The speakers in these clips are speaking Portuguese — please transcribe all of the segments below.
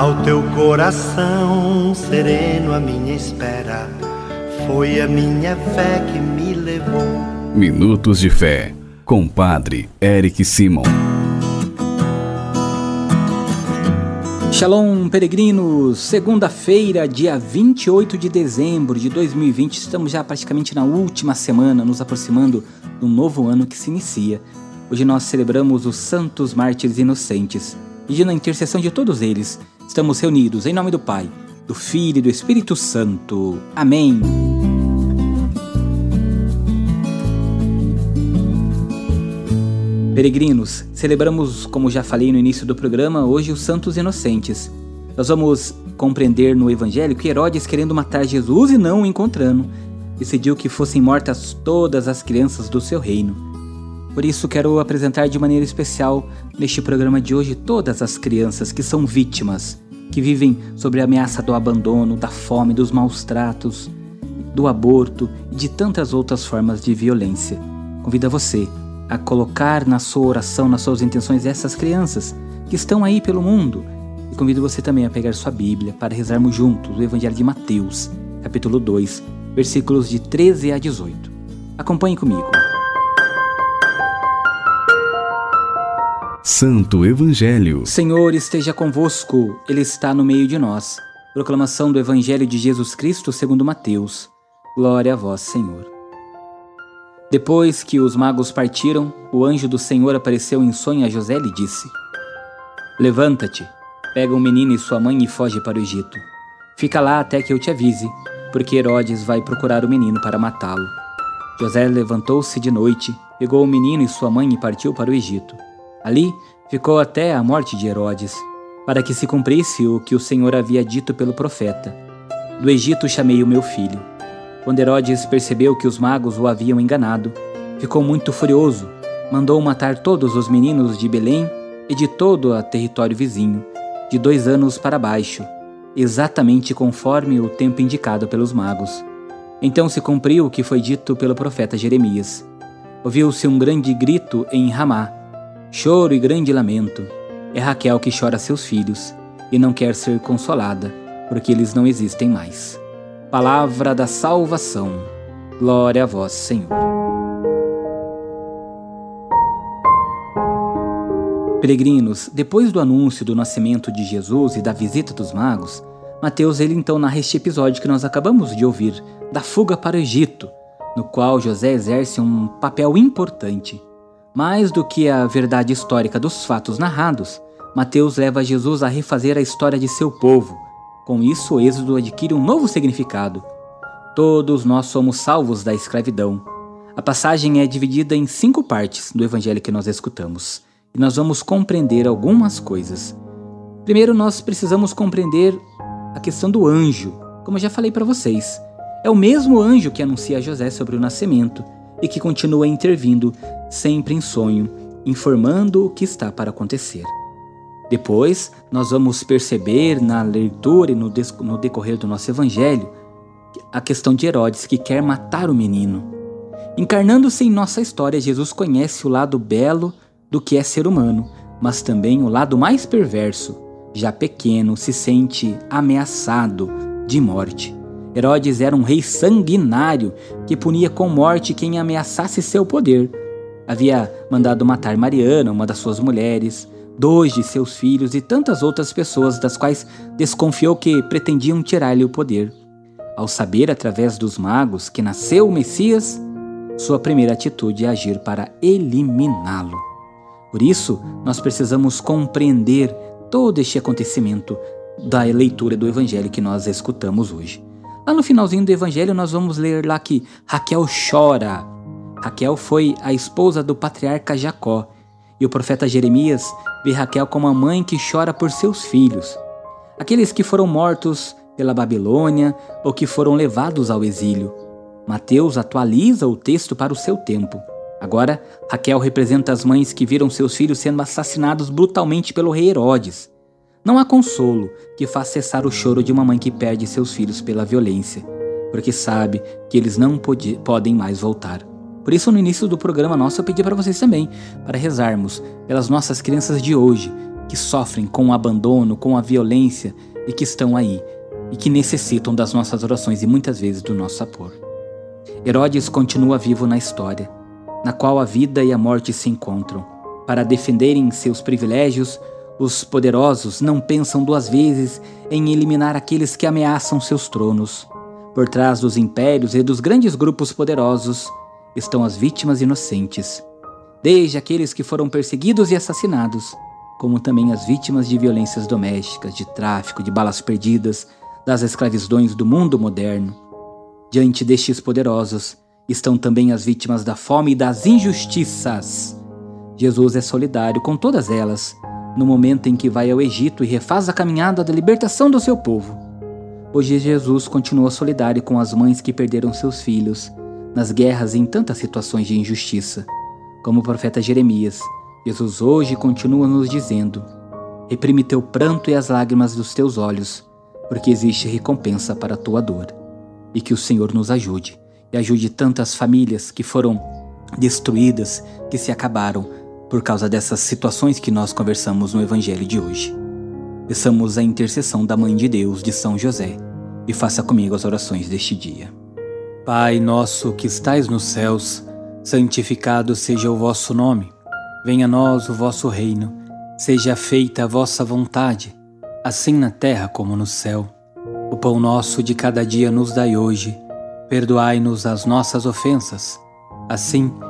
Ao teu coração sereno, a minha espera foi a minha fé que me levou. Minutos de Fé, com Padre Eric Simon. Shalom, peregrinos! Segunda-feira, dia 28 de dezembro de 2020, estamos já praticamente na última semana, nos aproximando do novo ano que se inicia. Hoje nós celebramos os Santos Mártires Inocentes, pedindo a intercessão de todos eles. Estamos reunidos em nome do Pai, do Filho e do Espírito Santo. Amém. Peregrinos, celebramos, como já falei no início do programa, hoje os Santos Inocentes. Nós vamos compreender no Evangelho que Herodes, querendo matar Jesus e não o encontrando, decidiu que fossem mortas todas as crianças do seu reino. Por isso, quero apresentar de maneira especial neste programa de hoje todas as crianças que são vítimas, que vivem sob a ameaça do abandono, da fome, dos maus tratos, do aborto e de tantas outras formas de violência. Convido a você a colocar na sua oração, nas suas intenções, essas crianças que estão aí pelo mundo. E convido você também a pegar sua Bíblia para rezarmos juntos o Evangelho de Mateus, capítulo 2, versículos de 13 a 18. Acompanhe comigo. Santo Evangelho. Senhor esteja convosco, Ele está no meio de nós. Proclamação do Evangelho de Jesus Cristo segundo Mateus. Glória a vós, Senhor. Depois que os magos partiram, o anjo do Senhor apareceu em sonho a José e lhe disse: Levanta-te, pega o menino e sua mãe e foge para o Egito. Fica lá até que eu te avise, porque Herodes vai procurar o menino para matá-lo. José levantou-se de noite, pegou o menino e sua mãe e partiu para o Egito. Ali ficou até a morte de Herodes, para que se cumprisse o que o Senhor havia dito pelo profeta: Do Egito chamei o meu filho. Quando Herodes percebeu que os magos o haviam enganado, ficou muito furioso, mandou matar todos os meninos de Belém e de todo o território vizinho, de dois anos para baixo, exatamente conforme o tempo indicado pelos magos. Então se cumpriu o que foi dito pelo profeta Jeremias. Ouviu-se um grande grito em Ramá, choro e grande lamento. É Raquel que chora seus filhos e não quer ser consolada, porque eles não existem mais. Palavra da salvação. Glória a vós, Senhor. Peregrinos, depois do anúncio do nascimento de Jesus e da visita dos magos, Mateus ele então narra este episódio que nós acabamos de ouvir, da fuga para o Egito, no qual José exerce um papel importante. Mais do que a verdade histórica dos fatos narrados, Mateus leva Jesus a refazer a história de seu povo, com isso, o Êxodo adquire um novo significado. Todos nós somos salvos da escravidão. A passagem é dividida em cinco partes do evangelho que nós escutamos, e nós vamos compreender algumas coisas. Primeiro, nós precisamos compreender a questão do anjo, como eu já falei para vocês. É o mesmo anjo que anuncia a José sobre o nascimento e que continua intervindo, sempre em sonho, informando o que está para acontecer. Depois, nós vamos perceber na leitura e no, no decorrer do nosso evangelho a questão de Herodes que quer matar o menino. Encarnando-se em nossa história, Jesus conhece o lado belo do que é ser humano, mas também o lado mais perverso. Já pequeno, se sente ameaçado de morte. Herodes era um rei sanguinário que punia com morte quem ameaçasse seu poder. Havia mandado matar Mariana, uma das suas mulheres, dois de seus filhos e tantas outras pessoas das quais desconfiou que pretendiam tirar-lhe o poder. Ao saber através dos magos que nasceu o Messias, sua primeira atitude é agir para eliminá-lo. Por isso, nós precisamos compreender todo este acontecimento da leitura do evangelho que nós escutamos hoje. Lá no finalzinho do evangelho, nós vamos ler lá que Raquel chora. Raquel foi a esposa do patriarca Jacó, e o profeta Jeremias vê Raquel como a mãe que chora por seus filhos, aqueles que foram mortos pela Babilônia ou que foram levados ao exílio. Mateus atualiza o texto para o seu tempo. Agora, Raquel representa as mães que viram seus filhos sendo assassinados brutalmente pelo rei Herodes. Não há consolo que faça cessar o choro de uma mãe que perde seus filhos pela violência, porque sabe que eles não podem mais voltar. Por isso, no início do programa nosso, eu pedi para vocês também, para rezarmos pelas nossas crianças de hoje, que sofrem com o abandono, com a violência os poderosos não pensam duas vezes em eliminar aqueles que ameaçam seus tronos. Por trás dos impérios e dos grandes grupos poderosos estão as vítimas inocentes, desde aqueles que foram perseguidos e assassinados, como também as vítimas de violências domésticas, de tráfico, de balas perdidas, das escravidões do mundo moderno. Diante destes poderosos estão também as vítimas da fome e das injustiças. Jesus é solidário com todas elas no momento em que vai ao Egito e refaz a caminhada da libertação do seu povo. Hoje Jesus continua solidário com as mães que perderam seus filhos nas guerras e em tantas situações de injustiça. Como o profeta Jeremias, Jesus hoje continua nos dizendo: Reprime teu pranto e as lágrimas dos teus olhos, porque existe recompensa para a tua dor. E que o Senhor nos ajude, e ajude tantas famílias que foram destruídas, que se acabaram por causa dessas situações que nós conversamos no Evangelho de hoje. Peçamos a intercessão da Mãe de Deus, de São José, e faça comigo as orações deste dia. Pai nosso que estais nos céus, santificado seja o vosso nome. Venha a nós o vosso reino. Seja feita a vossa vontade assim na terra como no céu. O pão nosso de cada dia nos dai hoje. Perdoai-nos as nossas ofensas, assim como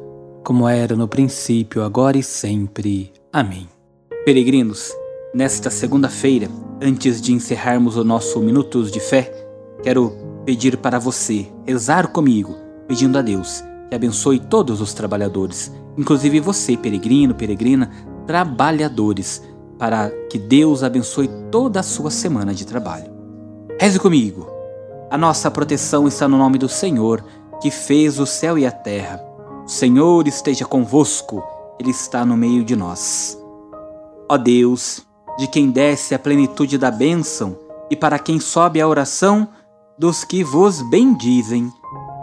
como era no princípio, agora e sempre. Amém. Peregrinos, nesta segunda-feira, antes de encerrarmos o nosso Minutos de Fé, quero pedir para você rezar comigo, pedindo a Deus que abençoe todos os trabalhadores, inclusive você, peregrino, peregrina, trabalhadores para que Deus abençoe toda a sua semana de trabalho. Reze comigo. A nossa proteção está no nome do Senhor, que fez o céu e a terra. Senhor esteja convosco, Ele está no meio de nós. Ó Deus, de quem desce a plenitude da bênção e para quem sobe a oração dos que vos bendizem,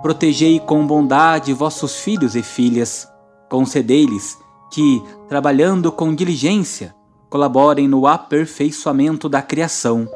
protegei com bondade vossos filhos e filhas, concedei-lhes que, trabalhando com diligência, colaborem no aperfeiçoamento da criação,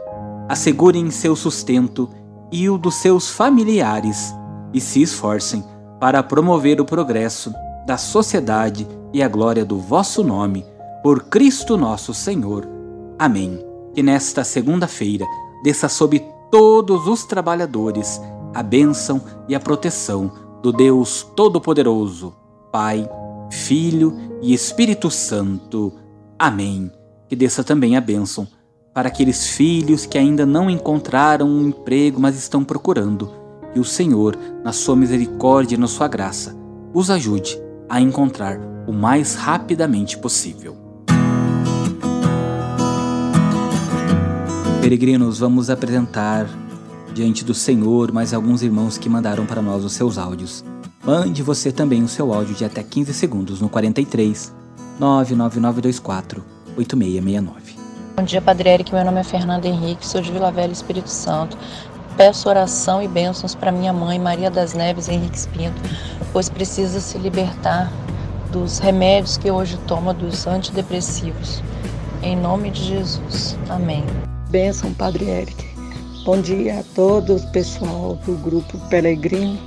assegurem seu sustento e o dos seus familiares e se esforcem para promover o progresso da sociedade e a glória do vosso nome, por Cristo nosso Senhor. Amém. Que nesta segunda-feira desça sobre todos os trabalhadores a bênção e a proteção do Deus Todo-Poderoso, Pai, Filho e Espírito Santo. Amém que desça também a bênção para aqueles filhos que ainda não encontraram um emprego, mas estão procurando. E o Senhor, na sua misericórdia e na sua graça, os ajude a encontrar o mais rapidamente possível. Peregrinos, vamos apresentar diante do Senhor mais alguns irmãos que mandaram para nós os seus áudios. Mande você também o seu áudio de até 15 segundos no 43 99924 8669. Bom dia, Padre Eric. Meu nome é Fernando Henrique, sou de Vila Velha, Espírito Santo. Peço oração e bênçãos para minha mãe, Maria das Neves Henrique Pinto, pois precisa se libertar dos remédios que hoje toma, dos antidepressivos. Em nome de Jesus. Amém. Bênção, Padre Eric. Bom dia a todos, pessoal do Grupo Pelegrino.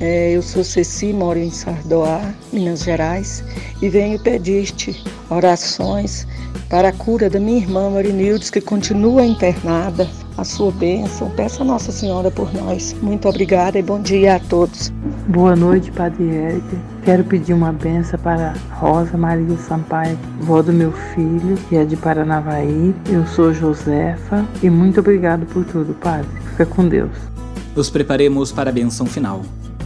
É, eu sou Ceci, moro em Sardoá, Minas Gerais, e venho pedir-te orações para a cura da minha irmã Marinildes, que continua internada. A sua bênção. Peça a Nossa Senhora por nós. Muito obrigada e bom dia a todos. Boa noite, Padre Eric. Quero pedir uma benção para Rosa Maria Sampaio, vó do meu filho, que é de Paranavaí. Eu sou Josefa e muito obrigado por tudo, Padre. Fica com Deus. Nos preparemos para a benção final.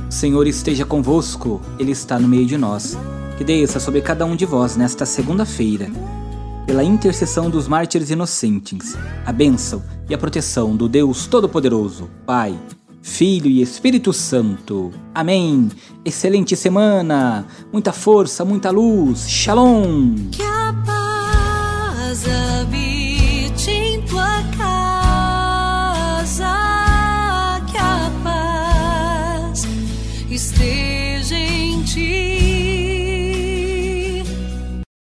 O Senhor esteja convosco, Ele está no meio de nós. Que desça sobre cada um de vós nesta segunda-feira pela intercessão dos mártires inocentes, a bênção e a proteção do Deus Todo-Poderoso, Pai, Filho e Espírito Santo. Amém. Excelente semana, muita força, muita luz. Shalom.